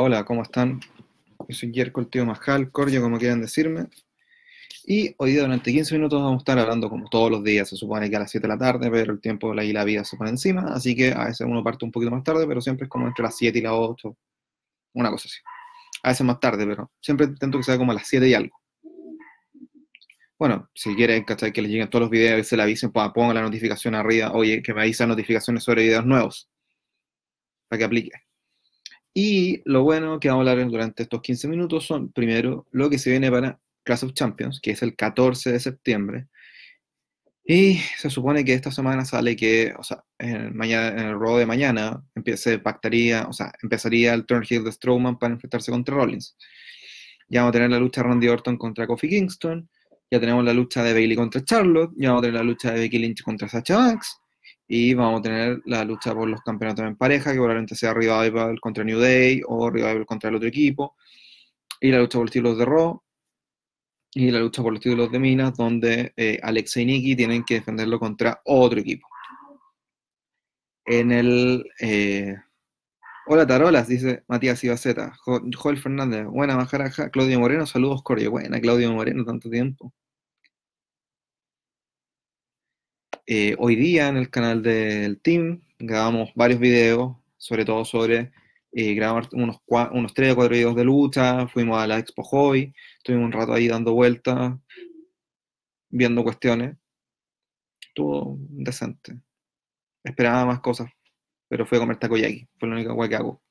hola, ¿cómo están? Yo soy Jerko, el tío Majal, Cordio, como quieran decirme. Y hoy día durante 15 minutos vamos a estar hablando como todos los días, se supone que a las 7 de la tarde, pero el tiempo y la vida se pone encima, así que a veces uno parte un poquito más tarde, pero siempre es como entre las 7 y las 8, una cosa así. A veces más tarde, pero siempre intento que sea como a las 7 y algo. Bueno, si quieren que les lleguen todos los videos y se le avisen, pues, pongan la notificación arriba, oye, que me avisan notificaciones sobre videos nuevos, para que aplique. Y lo bueno que vamos a hablar durante estos 15 minutos son, primero, lo que se viene para Class of Champions, que es el 14 de septiembre. Y se supone que esta semana sale que, o sea, en el, mañana, en el de mañana o sea, empezaría el turn heel de Strowman para enfrentarse contra Rollins. Ya vamos a tener la lucha de Randy Orton contra Kofi Kingston, ya tenemos la lucha de Bailey contra Charlotte, ya vamos a tener la lucha de Becky Lynch contra Sacha Banks, y vamos a tener la lucha por los campeonatos en pareja, que probablemente sea Revival contra New Day o Revival contra el otro equipo, y la lucha por los títulos de Raw, y la lucha por los títulos de Minas, donde eh, Alexa y Nikki tienen que defenderlo contra otro equipo. En el. Eh, Hola Tarolas, dice Matías Ibaceta. Joel Fernández, buena majaraja. Claudio Moreno, saludos Corio. Buena, Claudio Moreno, tanto tiempo. Eh, hoy día en el canal del team grabamos varios videos, sobre todo sobre eh, grabamos unos, unos 3 o 4 videos de lucha, fuimos a la Expo Hoy, estuvimos un rato ahí dando vueltas, viendo cuestiones. Estuvo decente. Esperaba más cosas, pero fui a comer takoyaki, fue la única cosa que hago.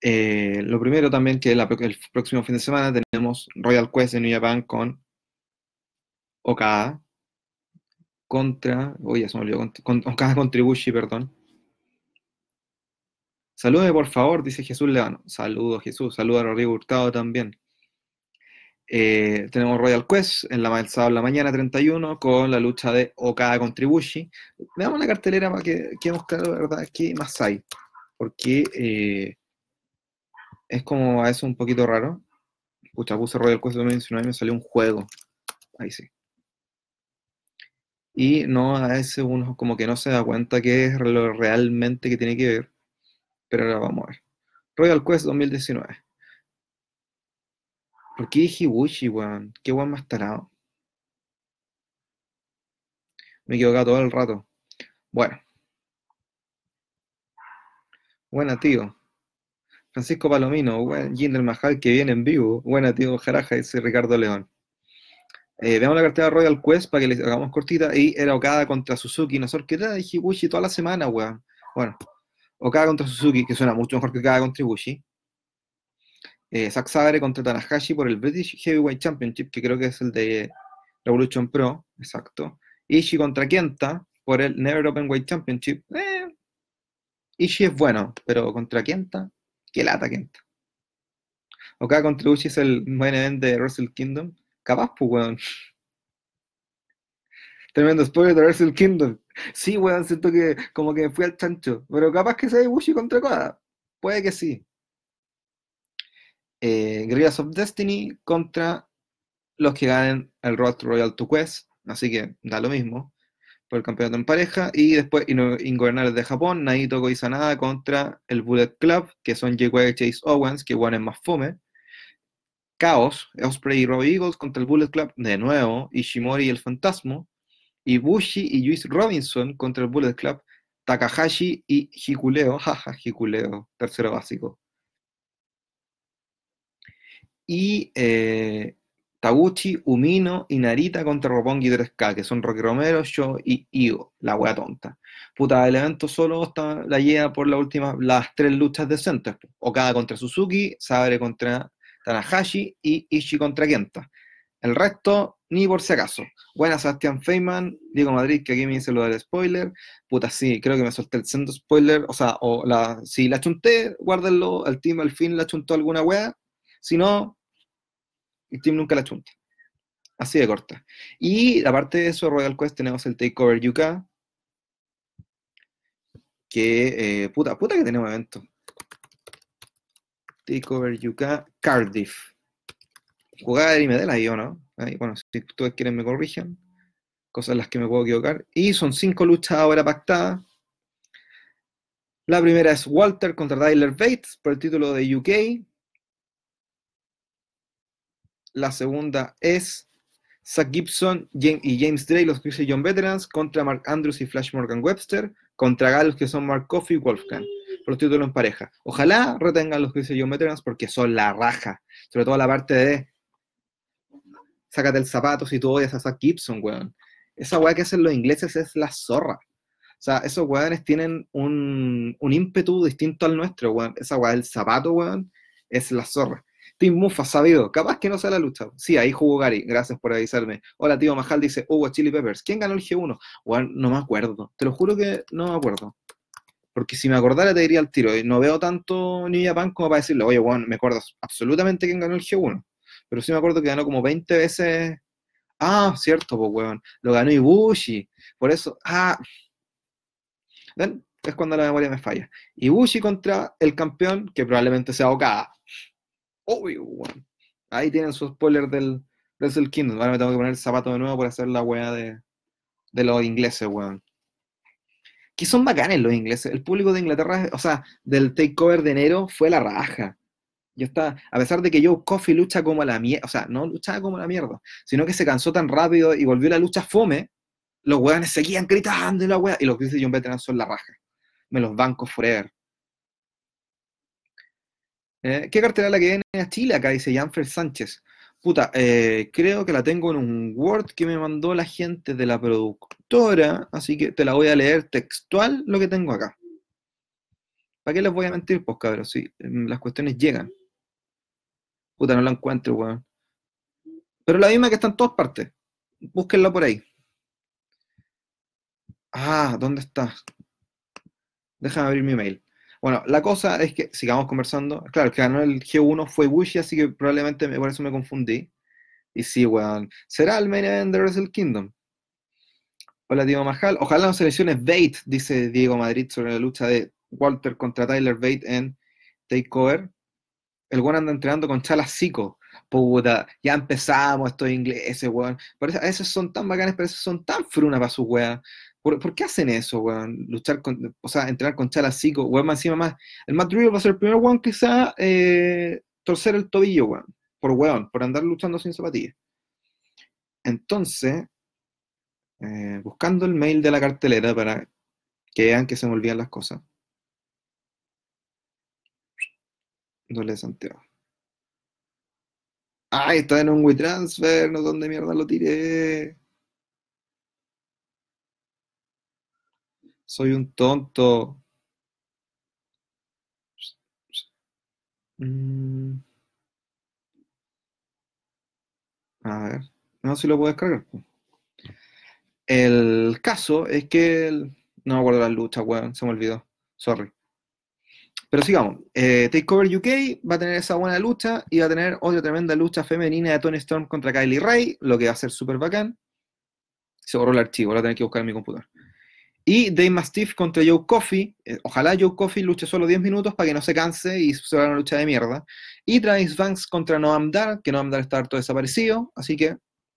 Eh, lo primero también que el próximo fin de semana tenemos Royal Quest en New Japan con Okada contra, oye, se me olvidó, con, Okada Contribushi, perdón, Salude, por favor, dice Jesús Leano. Saludos, Jesús. Saludos a Rodrigo Hurtado también. Eh, tenemos Royal Quest en la, el sábado la mañana 31 con la lucha de Okada Contribushi. Veamos la cartelera para que quedemos claros, ¿verdad? ¿Qué más hay? Porque eh, es como a eso un poquito raro. Escucha, puse Royal Quest 2019 y me salió un juego. Ahí sí. Y no a ese uno como que no se da cuenta que es lo realmente que tiene que ver pero ahora vamos a ver. Royal Quest 2019. ¿Por qué dije Wushi, weón? ¿Qué weón más tarado? Me he todo el rato. Bueno. Buena, tío. Francisco Palomino, buen Jinder Mahal que viene en vivo. Buena, tío Jaraja, dice Ricardo León. Eh, veamos la cartera Royal Quest para que les hagamos cortita. Y era Okada contra Suzuki. Nosotros que era dije Wushi toda la semana, weón. Bueno, Okada contra Suzuki, que suena mucho mejor que Okada contra Ibushi. Eh, Zack Sabre contra Tanahashi por el British Heavyweight Championship, que creo que es el de Revolution Pro, exacto. Ishii contra Kenta por el Never Open Weight Championship. Eh, Ishii es bueno, pero contra Kenta, qué lata Kenta. Okada contra Ibushi es el main event de Wrestle Kingdom. Capaz, pues, weón. Tremendo spoiler de Wrestle Kingdom. Sí, weón, siento que como que fui al chancho. Pero capaz que sea Ibushi contra Koda. Puede que sí. Eh, Guerrillas of Destiny contra los que ganen el Road Royal to Quest. Así que da lo mismo. Por el campeonato en pareja. Y después Ingobernables de Japón. Naito Koizanada contra el Bullet Club. Que son J.Q. Chase Owens. Que igual es más fome. Chaos, Osprey y Robbie Eagles contra el Bullet Club. De nuevo. Ishimori y el Fantasma. Ibushi y Juice Robinson contra el Bullet Club, Takahashi y Hikuleo, jaja, Hikuleo, tercero básico. Y eh, Taguchi, Umino y Narita contra Roppongi 3K, que son Rocky Romero, Yo y Io, la wea tonta. Puta, el evento solo está, la lleva por la última, las tres luchas decentes. Okada contra Suzuki, Sabre contra Tanahashi y Ishii contra Kenta. El resto, ni por si acaso. Buena Sebastián Feynman, Diego Madrid, que aquí me dice lo del spoiler. Puta, sí, creo que me solté el centro spoiler. O sea, si la chunté, guárdenlo. El team al fin la chuntó alguna wea. Si no, el team nunca la chunta. Así de corta. Y aparte de eso, Royal Quest tenemos el Takeover UK. Que, eh, puta, puta que tenemos evento. Takeover UK Cardiff jugar y me la yo, ¿no? bueno, si ustedes quieren me corrijan, cosas en las que me puedo equivocar. Y son cinco luchas ahora pactadas. La primera es Walter contra Tyler Bates por el título de UK. La segunda es Zach Gibson y James Drake, los Chris John Veterans, contra Mark Andrews y Flash Morgan Webster, contra Galos que son Mark Coffey y Wolfgang, por título en pareja. Ojalá retengan los John Veterans porque son la raja, sobre todo la parte de sácate el zapato si tú odias a Zach Gibson, weón. Esa weá que hacen los ingleses es la zorra. O sea, esos weones tienen un, un ímpetu distinto al nuestro, weón. Esa weá del zapato, weón, es la zorra. Team Mufa, sabido. Capaz que no sea la lucha. Sí, ahí jugó Gary. Gracias por avisarme. Hola, tío Majal dice Hugo Chili Peppers. ¿Quién ganó el G1? Bueno, no me acuerdo. Te lo juro que no me acuerdo. Porque si me acordara te diría al tiro. Y no veo tanto New Japan como para decirle, oye, bueno, me acuerdo absolutamente quién ganó el G1. Pero sí me acuerdo que ganó como 20 veces. Ah, cierto, pues, weón. Lo ganó Ibushi. Por eso, ah. ¿Ven? Es cuando la memoria me falla. Ibushi contra el campeón, que probablemente sea Okada. Obvio, weón. Ahí tienen su spoiler del Wrestle Kingdom. Ahora me tengo que poner el zapato de nuevo para hacer la weá de, de los ingleses, weón. Que son bacanes los ingleses. El público de Inglaterra, o sea, del takeover de enero fue la raja. Yo está, a pesar de que Joe Coffee lucha como la mierda, o sea, no luchaba como la mierda, sino que se cansó tan rápido y volvió la lucha fome, los weones seguían gritando y la weá, y los que dice John Veteran son la raja. Me los banco forever. Eh, ¿Qué cartera la que viene a Chile? Acá dice Janfer Sánchez. Puta, eh, creo que la tengo en un Word que me mandó la gente de la productora, así que te la voy a leer textual lo que tengo acá. ¿Para qué les voy a mentir? Pues cabrón, sí, mm, las cuestiones llegan. Puta, no la encuentro, weón. Pero la misma que está en todas partes. Búsquenla por ahí. Ah, ¿dónde está? Déjame abrir mi mail. Bueno, la cosa es que sigamos conversando. Claro, que ganó el G1 fue Wushi, así que probablemente por eso me confundí. Y sí, weón. ¿Será el main event de Wrestle Kingdom? Hola, Diego Majal. Ojalá no seleccione Bate, dice Diego Madrid sobre la lucha de Walter contra Tyler Bate en Takeover. El weón anda entrenando con Chala Zico. Puta, ya empezamos estos ingleses, weón. Por eso, esos son tan bacanes, pero esos son tan frunas para su weón. ¿Por, qué hacen eso, weón? Luchar con, o sea, entrenar con Chala Zico, weón, más encima más. El Matt Riddle va a ser el primer weón quizá eh, torcer el tobillo, weón. Por weón, por andar luchando sin zapatillas. Entonces, eh, buscando el mail de la cartelera para que vean que se me olvidan las cosas. Dole Santiago. Ay, está en un WeTransfer, no dónde mierda lo tiré. Soy un tonto. Mm. A ver, no si lo puedo descargar. El caso es que no me acuerdo la lucha, weón, se me olvidó. Sorry. Pero sigamos. Eh, Takeover UK va a tener esa buena lucha y va a tener otra tremenda lucha femenina de Tony Storm contra Kylie Ray, lo que va a ser súper bacán. Se borró el archivo, lo voy a tener que buscar en mi computador. Y Dave Mastiff contra Joe Coffey. Eh, ojalá Joe Coffey luche solo 10 minutos para que no se canse y se haga una lucha de mierda. Y Travis Banks contra Noam Dar, que Noam Dar está harto desaparecido, así que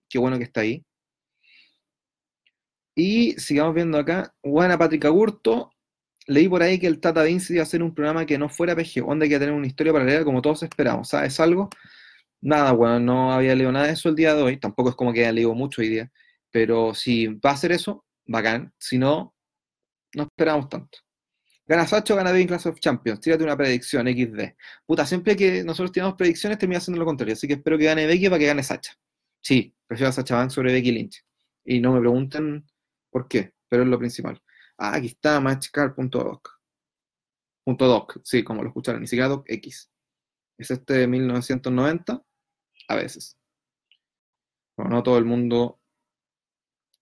qué bueno que está ahí. Y sigamos viendo acá. Buena Patrick Agurto leí por ahí que el Tata Vince iba a hacer un programa que no fuera PG, donde hay que tener una historia paralela como todos esperamos. ¿Sabes algo? Nada, bueno, no había leído nada de eso el día de hoy, tampoco es como que haya leído mucho hoy día, pero si va a hacer eso, bacán. Si no, no esperamos tanto. Gana Sacho, gana Devin Class of Champions. Tírate una predicción, XD. Puta, siempre que nosotros tiramos predicciones termina haciendo lo contrario. Así que espero que gane Becky para que gane Sacha. Sí, prefiero a Sacha sobre Becky Lynch. Y no me pregunten por qué, pero es lo principal. Ah, aquí está matchcar.doc. .doc, sí, como lo escucharon, ni siquiera doc X. Es este de 1990, a veces. Bueno, no todo el mundo.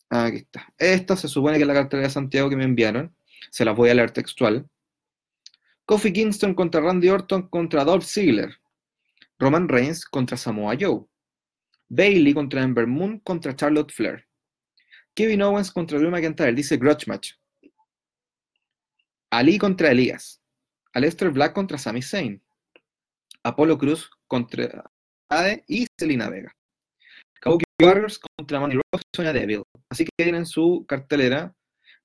Ah, aquí está. Esta se supone que es la cartera de Santiago que me enviaron. Se las voy a leer textual. Kofi Kingston contra Randy Orton contra Dolph Ziggler. Roman Reigns contra Samoa Joe. Bailey contra Ember Moon contra Charlotte Flair. Kevin Owens contra Drew McIntyre. Dice Grudge Match. Ali contra Elías. Aleister Black contra Sami Zayn. Apolo Cruz contra Ade y Selina Vega. Warriors contra Manny Rose y Sonya Deville. Así que tienen su cartelera.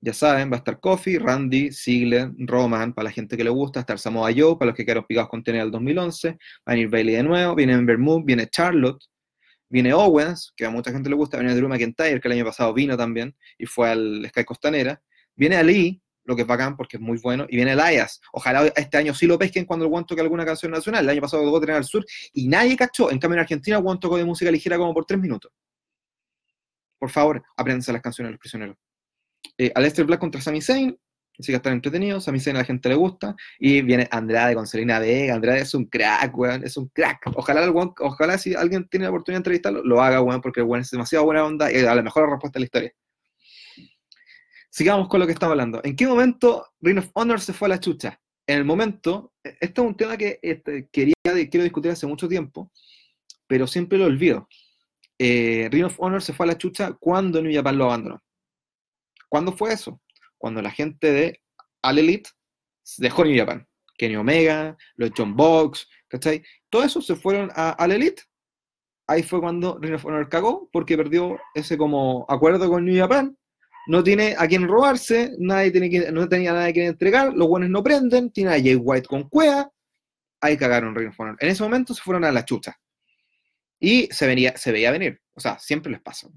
Ya saben, va a estar Kofi, Randy, Ziggler, Roman, para la gente que le gusta, va a estar Samoa Joe, para los que quedaron picados con TNA del 2011, va a venir Bailey de nuevo, viene Ember Moon, viene Charlotte, viene Owens, que a mucha gente le gusta, viene Drew McIntyre, que el año pasado vino también y fue al Sky Costanera, viene Ali, lo que es bacán porque es muy bueno, y viene Elias. Ojalá este año sí lo pesquen cuando el guan toque alguna canción nacional. El año pasado tocó Tren al Sur y nadie cachó. En cambio, en Argentina, el guan tocó de música ligera como por tres minutos. Por favor, apréndanse las canciones de los prisioneros. Eh, Aleister Black contra Sami Zayn, así que están entretenidos, Sami Zayn a la gente le gusta, y viene Andrade con Selena Vega, Andrade es un crack, weón, es un crack. Ojalá, ojalá si alguien tiene la oportunidad de entrevistarlo, lo haga, weón, porque el weón es demasiado buena onda y a la mejor respuesta de la historia. Sigamos con lo que estamos hablando. ¿En qué momento Ring of Honor se fue a la chucha? En el momento, este es un tema que este, quería, quiero discutir hace mucho tiempo, pero siempre lo olvido. Eh, Ring of Honor se fue a la chucha cuando New Japan lo abandonó. ¿Cuándo fue eso? Cuando la gente de All Elite dejó New Japan. Kenny Omega, los John Box, ¿cachai? Todo eso se fueron a All Elite. Ahí fue cuando Ring of Honor cagó porque perdió ese como acuerdo con New Japan no tiene a quien robarse, nadie tiene que, no tenía nada que entregar, los buenos no prenden, tiene a Jay White con cuea, ahí cagaron Ring of. En ese momento se fueron a la chucha. Y se, venía, se veía venir, o sea, siempre les pasa.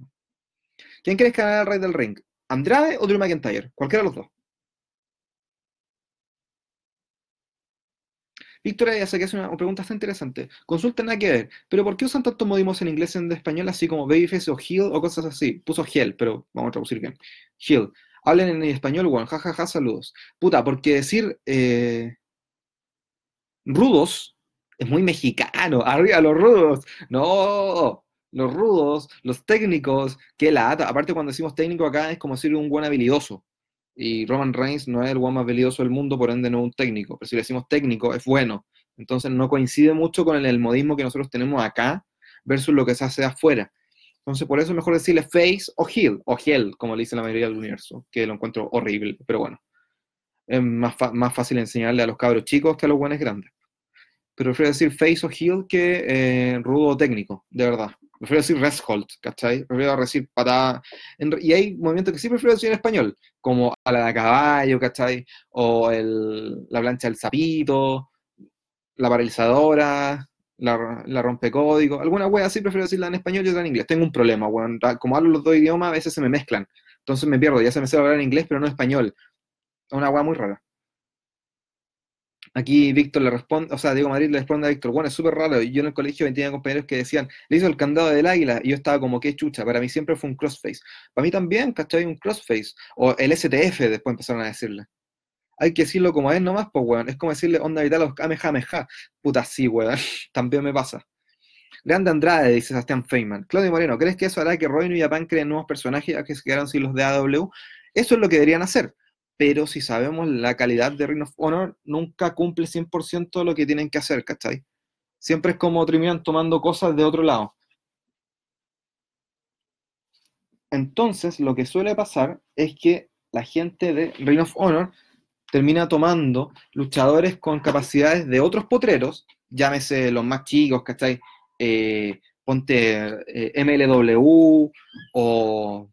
¿Quién crees que gana el rey del ring? ¿Andrade o Drew McIntyre? Cualquiera de los dos. Víctor ya sé que es una, pregunta bastante interesante. Consulta nada que ver, pero ¿por qué usan tantos modismos en inglés y en español así como babyface o heel o cosas así? Puso heel, pero vamos a traducir bien. Heel. Hablen en español, weón. Jajaja, ja, ja, saludos. Puta, porque decir eh, rudos es muy mexicano. Arriba los rudos. No, los rudos, los técnicos, que la Aparte, cuando decimos técnico acá es como decir un buen habilidoso y Roman Reigns no es el guan más valioso del mundo, por ende no es un técnico, pero si le decimos técnico es bueno. Entonces no coincide mucho con el, modismo que nosotros tenemos acá versus lo que se hace afuera. Entonces por eso es mejor decirle face o heel, o heel, como le dice la mayoría del universo, que lo encuentro horrible, pero bueno. Es más, más fácil enseñarle a los cabros chicos que a los buenos grandes. Pero prefiero decir face o heel que eh, rudo técnico, de verdad. Prefiero decir Reshold, ¿cachai? Prefiero decir patada. y hay movimientos que sí prefiero decir en español, como a la de caballo, ¿cachai? O el, la plancha del sapito, la paralizadora, la, la rompecódigo. Alguna wea así prefiero decirla en español y otra en inglés. Tengo un problema, weón. Como hablo los dos idiomas, a veces se me mezclan. Entonces me pierdo. Ya se me sabe hablar en inglés, pero no en español. Es una wea muy rara. Aquí Víctor le responde, o sea, Diego Madrid le responde a Víctor, bueno, es súper raro. Yo en el colegio tenía compañeros que decían, le hizo el candado del águila, y yo estaba como, qué chucha. Para mí siempre fue un crossface. Para mí también, ¿cachai? Un crossface. O el STF, después empezaron a decirle. Hay que decirlo como es nomás, pues, weón. Es como decirle onda vital a los kamehameha. Puta, sí, weón. también me pasa. Grande Andrade, dice Sebastián Feynman. Claudio Moreno, ¿crees que eso hará que Roy y Japan creen nuevos personajes a que se quedaron sin los de AW? Eso es lo que deberían hacer pero si sabemos la calidad de Ring of Honor, nunca cumple 100% lo que tienen que hacer, ¿cachai? Siempre es como terminan tomando cosas de otro lado. Entonces, lo que suele pasar es que la gente de Ring of Honor termina tomando luchadores con capacidades de otros potreros, llámese los más chicos, ¿cachai? Eh, ponte eh, MLW o...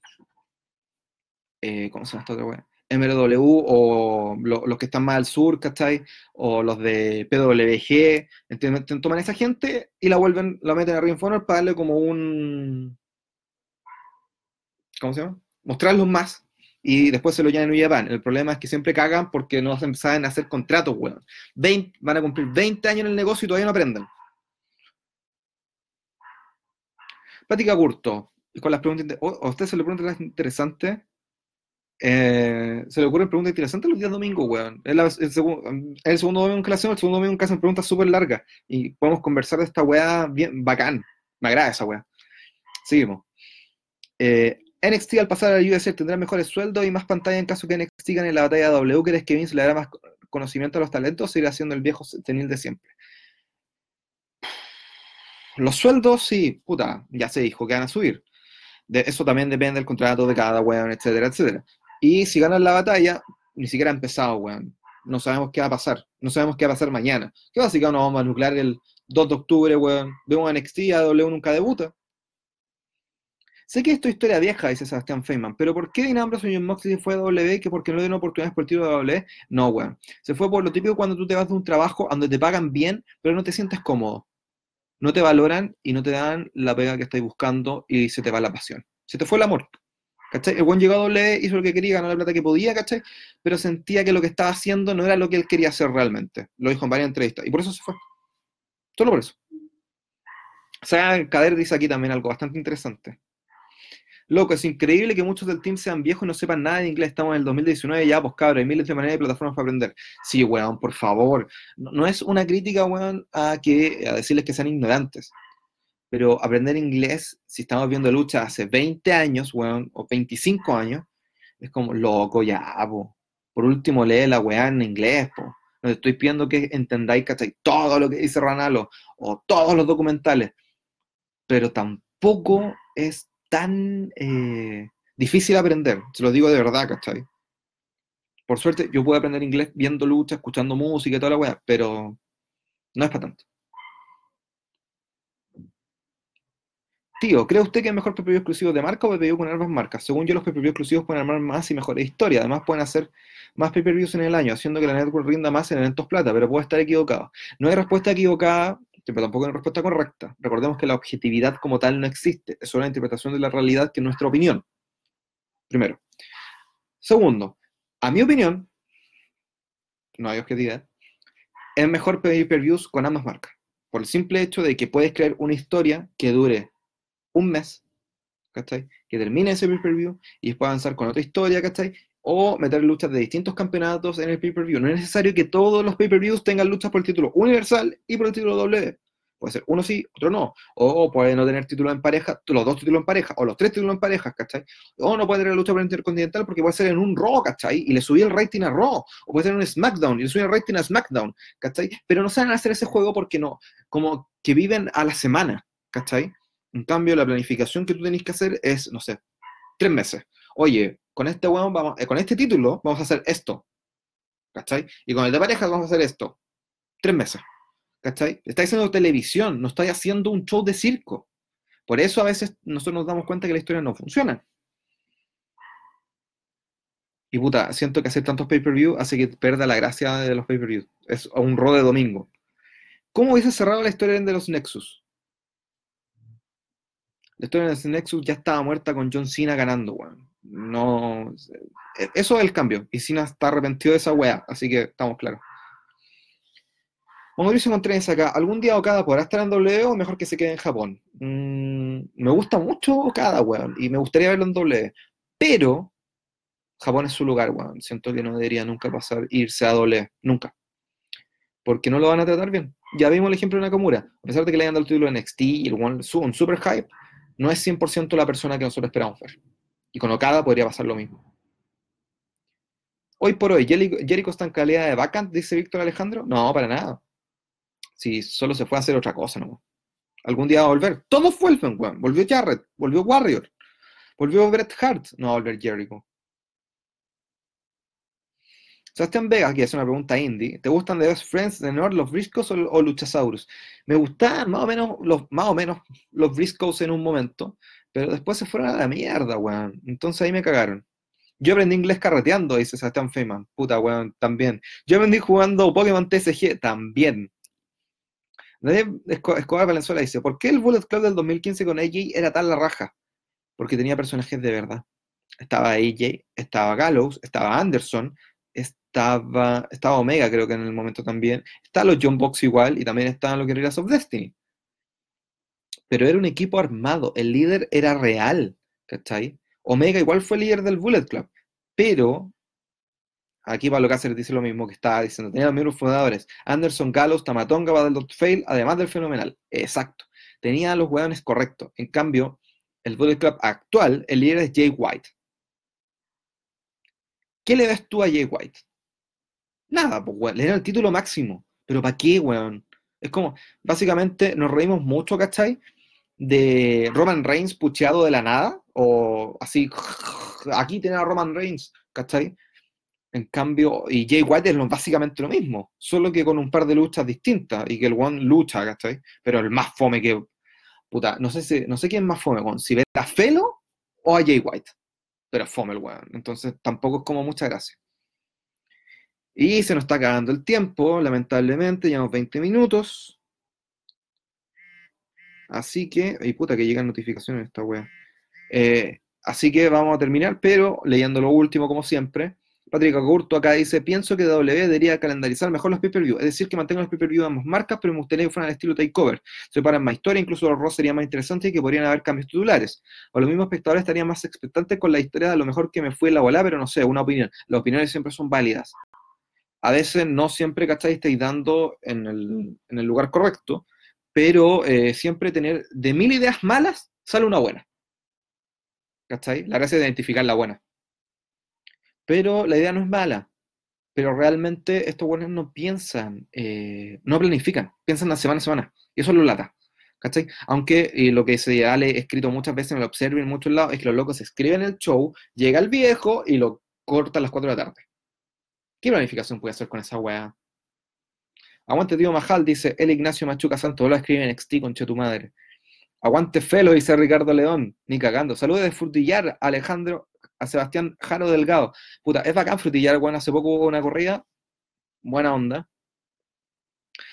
Eh, ¿Cómo se llama esta otra wea? MLW o los que están más al sur, ¿cachai? O los de PWG, ¿entienden? Toman a esa gente y la vuelven, la meten a Ring para darle como un... ¿Cómo se llama? Mostrarlos más y después se lo llenan en Japan. El problema es que siempre cagan porque no saben hacer contratos, weón. van a cumplir 20 años en el negocio y todavía no aprenden. Plática Curto, con las preguntas, ¿a usted se le pregunta interesante? Eh, se le ocurren preguntas interesantes los días domingos, weón. Es el, segundo domingo que la hacemos, el segundo domingo que hacen preguntas súper largas y podemos conversar de esta weá bien bacán. Me agrada esa weá. Seguimos. Eh, NXT al pasar a USL tendrá mejores sueldos y más pantalla en caso que NXT gane la batalla W. ¿Crees que Vince le dará más conocimiento a los talentos o seguirá siendo el viejo tenil de siempre? Los sueldos, sí, puta, ya se dijo que van a subir. Eso también depende del contrato de cada weón, etcétera, etcétera. Y si ganan la batalla, ni siquiera ha empezado, weón. No sabemos qué va a pasar. No sabemos qué va a pasar mañana. ¿Qué básicamente nos vamos a nuclear el 2 de octubre, weón? Vemos a NXT, W nunca debuta. Sé que esto es historia vieja, dice Sebastián Feynman, pero ¿por qué Dean Ambrose Moxley fue a W que porque no le dieron oportunidades por el de W? No, weón. Se fue por lo típico cuando tú te vas de un trabajo donde te pagan bien, pero no te sientes cómodo. No te valoran y no te dan la pega que estás buscando y se te va la pasión. Se te fue el amor. ¿Cachai? El buen llegó a W, hizo lo que quería, ganó la plata que podía, ¿cachai? Pero sentía que lo que estaba haciendo no era lo que él quería hacer realmente. Lo dijo en varias entrevistas. Y por eso se fue. Solo por eso. O sea, Kader dice aquí también algo bastante interesante. Loco, es increíble que muchos del team sean viejos y no sepan nada de inglés. Estamos en el 2019 ya, pues cabrón, hay miles de maneras y plataformas para aprender. Sí, weón, por favor. No, no, es una crítica, weón, a, que, a decirles que sean ignorantes pero aprender inglés, si estamos viendo lucha hace 20 años, weón, o 25 años, es como, loco, ya, po. Por último, lee la weá en inglés, po. No estoy pidiendo que entendáis, ¿cachai? Todo lo que dice Ranalo, o todos los documentales, pero tampoco es tan eh, difícil aprender, se lo digo de verdad, ¿cachai? Por suerte, yo puedo aprender inglés viendo lucha, escuchando música y toda la weá, pero no es para tanto. Tío, ¿cree usted que es mejor PPV exclusivo de marca o PPV con ambas marcas? Según yo, los PPV exclusivos pueden armar más y mejores historias. Además, pueden hacer más pay-per-views en el año, haciendo que la network rinda más en eventos plata, pero puede estar equivocado. No hay respuesta equivocada, pero tampoco hay respuesta correcta. Recordemos que la objetividad como tal no existe, es solo la interpretación de la realidad que es nuestra opinión. Primero. Segundo, a mi opinión, no hay objetividad, es mejor pay-per-views con ambas marcas. Por el simple hecho de que puedes crear una historia que dure un mes, ¿cachai? Que termine ese pay-per-view y después avanzar con otra historia, ¿cachai? O meter luchas de distintos campeonatos en el pay-per-view. No es necesario que todos los pay-per-views tengan luchas por el título universal y por el título W. Puede ser uno sí, otro no. O puede no tener título en pareja, los dos títulos en pareja, o los tres títulos en pareja, ¿cachai? O no puede tener lucha por el Intercontinental porque puede ser en un Raw, ¿cachai? Y le subí el rating a Raw. O puede ser en un SmackDown y le subí el rating a SmackDown, ¿cachai? Pero no saben hacer ese juego porque no, como que viven a la semana, ¿cachai? En cambio, la planificación que tú tenés que hacer es, no sé, tres meses. Oye, con este vamos, eh, con este título vamos a hacer esto. ¿Cachai? Y con el de parejas vamos a hacer esto. Tres meses. ¿Cachai? Estáis haciendo televisión, no estáis haciendo un show de circo. Por eso a veces nosotros nos damos cuenta que la historia no funciona. Y puta, siento que hacer tantos pay-per-view hace que pierda la gracia de los pay-per-view. Es un rol de domingo. ¿Cómo hubiese cerrado la historia de los Nexus? La historia de Nexus ya estaba muerta con John Cena ganando, weón. No. Eh, eso es el cambio. Y Cena está arrepentido de esa weá, así que estamos claros. Mauricio Contreras acá. ¿Algún día Okada podrá estar en W o mejor que se quede en Japón? Mm, me gusta mucho Okada, weón. Y me gustaría verlo en W. Pero Japón es su lugar, weón. Siento que no debería nunca pasar, irse a W. Nunca. Porque no lo van a tratar bien. Ya vimos el ejemplo de Nakamura. A pesar de que le hayan dado el título de NXT y el one, un super hype, no es 100% la persona que nosotros esperamos ver. Y con Okada podría pasar lo mismo. Hoy por hoy, ¿Jericho está en calidad de vacant, dice Víctor Alejandro? No, para nada. Si solo se fue a hacer otra cosa, ¿no? Algún día va a volver. Todo vuelven, weón. Volvió Jarrett, volvió Warrior, volvió Bret Hart. No va a volver Jericho. Sebastián Vega, aquí hace una pregunta indie. ¿Te gustan The Best Friends de Nord, los Briscoes o, Luchasaurus? Me gustaban más o menos los, más o menos los Briscoes en un momento, pero después se fueron a la mierda, weón. Entonces ahí me cagaron. Yo aprendí inglés carreteando, dice Sebastián Feynman. Puta, weón, también. Yo aprendí jugando Pokémon TCG, también. Escobar Valenzuela dice, ¿por qué el Bullet Club del 2015 con AJ era tal la raja? Porque tenía personajes de verdad. Estaba AJ, estaba Gallows, estaba Anderson, estaba, estaba Omega, creo que en el momento también. Estaban los John Box igual y también estaban los Guerrillas of Destiny. Pero era un equipo armado, el líder era real, ¿cachai? Omega igual fue líder del Bullet Club, pero aquí Pablo Cáceres dice lo mismo que estaba diciendo, tenía los mismos fundadores, Anderson, Gallows, Tamatonga, Battle Fail, además del fenomenal. Exacto, tenía los hueones correctos. En cambio, el Bullet Club actual, el líder es Jay White. ¿Qué le ves tú a Jay White? Nada, pues, weón, le era el título máximo. Pero ¿para qué, weón? Es como, básicamente nos reímos mucho, ¿cachai? De Roman Reigns pucheado de la nada, o así, aquí tiene a Roman Reigns, ¿cachai? En cambio, y Jay White es básicamente lo mismo, solo que con un par de luchas distintas, y que el one lucha, ¿cachai? Pero el más fome que, puta, no sé, si, no sé quién más fome, con si a Felo o a Jay White. Pero fome el weón. Entonces tampoco es como mucha gracia. Y se nos está acabando el tiempo, lamentablemente, llevamos 20 minutos. Así que, ay puta, que llegan notificaciones esta wea. Eh, así que vamos a terminar, pero leyendo lo último, como siempre. Patrick Agurto acá dice, pienso que W debería calendarizar mejor los pay-per-view, es decir, que mantengan los pay-per-view de ambas marcas, pero me gustaría que fueran al estilo takeover. Se paran más historia, incluso los Ross sería más interesante y que podrían haber cambios titulares. O los mismos espectadores estarían más expectantes con la historia de lo mejor que me fue la bola, pero no sé, una opinión. Las opiniones siempre son válidas. A veces no siempre, ¿cachai? Estáis dando en el, en el lugar correcto, pero eh, siempre tener de mil ideas malas sale una buena. ¿Cachai? La gracia es identificar la buena. Pero la idea no es mala. Pero realmente estos buenos no piensan, eh, no planifican, piensan de semana a semana. Y eso lo lata. ¿Cachai? Aunque lo que se ha escrito muchas veces, me lo observo en muchos lados, es que los locos escriben el show, llega el viejo y lo corta a las 4 de la tarde. ¿Qué planificación puede hacer con esa weá? Aguante tío Majal, dice el Ignacio Machuca Santos, lo escribe en XT, conche tu madre. Aguante Felo, dice Ricardo León, ni cagando. Saludos de Frutillar, Alejandro, a Sebastián Jaro Delgado. Puta, es bacán Frutillar, bueno, hace poco hubo una corrida, buena onda.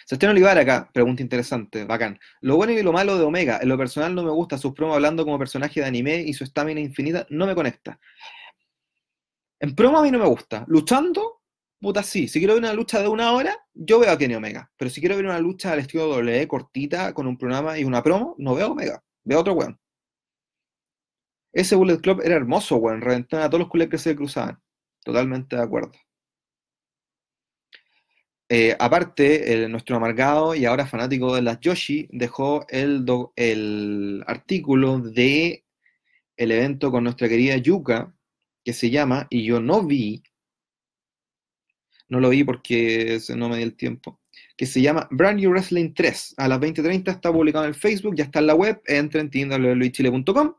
Sebastián Olivar acá, pregunta interesante, bacán. Lo bueno y lo malo de Omega, en lo personal no me gusta, sus promos hablando como personaje de anime y su estamina infinita no me conecta. En promo a mí no me gusta. Luchando, puta, sí, si quiero ver una lucha de una hora, yo veo a Kenny Omega. Pero si quiero ver una lucha al estilo W, cortita, con un programa y una promo, no veo Omega. Veo otro weón. Ese Bullet Club era hermoso, weón. Reventaba a todos los culés que se cruzaban. Totalmente de acuerdo. Eh, aparte, nuestro amargado y ahora fanático de las Yoshi dejó el, el artículo de el evento con nuestra querida Yuka, que se llama, y yo no vi, no lo vi porque no me di el tiempo, que se llama Brand New Wrestling 3. A las 20.30 está publicado en Facebook, ya está en la web, entren en chile.com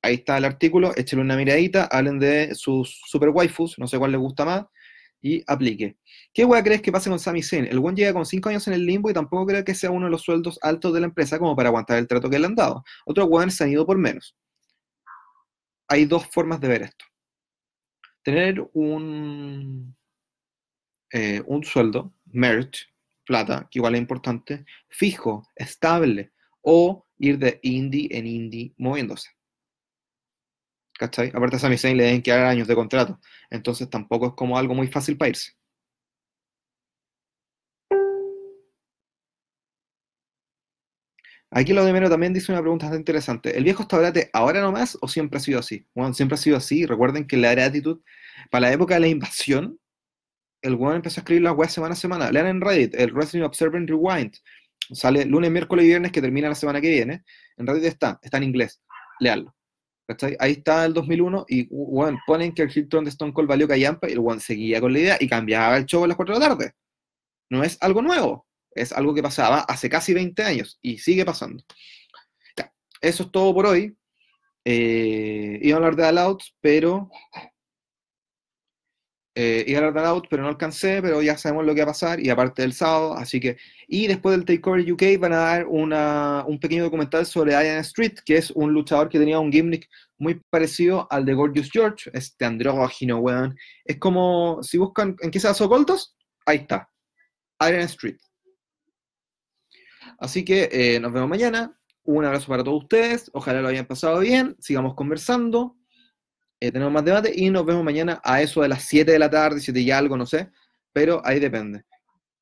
Ahí está el artículo, échale una miradita, hablen de sus super waifus, no sé cuál les gusta más, y aplique. ¿Qué hueá crees que pase con Sami Zayn? El buen llega con 5 años en el limbo y tampoco creo que sea uno de los sueldos altos de la empresa como para aguantar el trato que le han dado. Otros weones se han ido por menos. Hay dos formas de ver esto. Tener un, eh, un sueldo, merch, plata, que igual es importante, fijo, estable, o ir de indie en indie moviéndose. ¿Cachai? Aparte a Sami Zayn le deben quedar años de contrato, entonces tampoco es como algo muy fácil para irse. Aquí lo de menos también dice una pregunta interesante. ¿El viejo establate ahora nomás o siempre ha sido así? Bueno, siempre ha sido así. Recuerden que la gratitud, para la época de la invasión, el weón empezó a escribir las weas semana a semana. Lean en Reddit, el Wrestling Observer Rewind. Sale lunes, miércoles y viernes que termina la semana que viene. En Reddit está, está en inglés. Leanlo. Ahí está el 2001 y weón, ponen que el Hilton de Stone Cold valió callampa y el weón seguía con la idea y cambiaba el show a las 4 de la tarde. No es algo nuevo, es algo que pasaba hace casi 20 años y sigue pasando. eso es todo por hoy. Eh, iba a hablar de All pero eh, iba a hablar de Out, pero no alcancé, pero ya sabemos lo que va a pasar, y aparte del sábado, así que, y después del Takeover UK van a dar un pequeño documental sobre Ian Street, que es un luchador que tenía un gimmick muy parecido al de Gorgeous George, este andrógino, weón, es como, si buscan en qué se hace ocultos, ahí está, Iron Street. Así que eh, nos vemos mañana, un abrazo para todos ustedes, ojalá lo hayan pasado bien, sigamos conversando, eh, tenemos más debate y nos vemos mañana a eso de las 7 de la tarde, 7 y algo, no sé, pero ahí depende.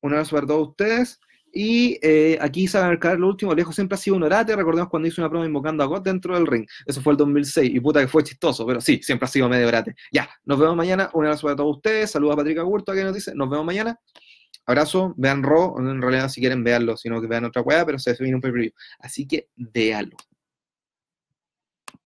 Un abrazo para todos ustedes. Y eh, aquí saben marcar lo último, lejos siempre ha sido un orate, recordemos cuando hizo una prueba invocando a God dentro del ring, eso fue el 2006, y puta que fue chistoso, pero sí, siempre ha sido medio orate. Ya, nos vemos mañana, un abrazo para todos ustedes, saludos a Patrick Agurto que nos dice, nos vemos mañana, abrazo, vean Raw, en realidad si quieren veanlo, sino que vean otra weá, pero se viene un preview, así que véanlo.